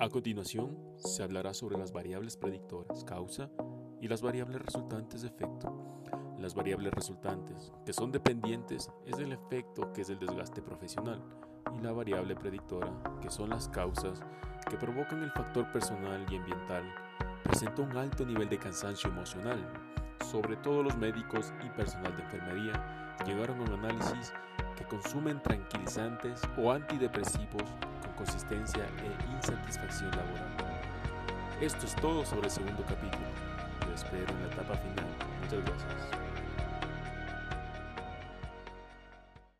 A continuación, se hablará sobre las variables predictoras, causa, y las variables resultantes efecto. Las variables resultantes, que son dependientes, es el efecto que es el desgaste profesional, y la variable predictora, que son las causas que provocan el factor personal y ambiental, presenta un alto nivel de cansancio emocional. Sobre todo los médicos y personal de enfermería llegaron a un análisis que consumen tranquilizantes o antidepresivos consistencia e insatisfacción laboral. Esto es todo sobre el segundo capítulo. Lo espero en la etapa final. Muchas gracias.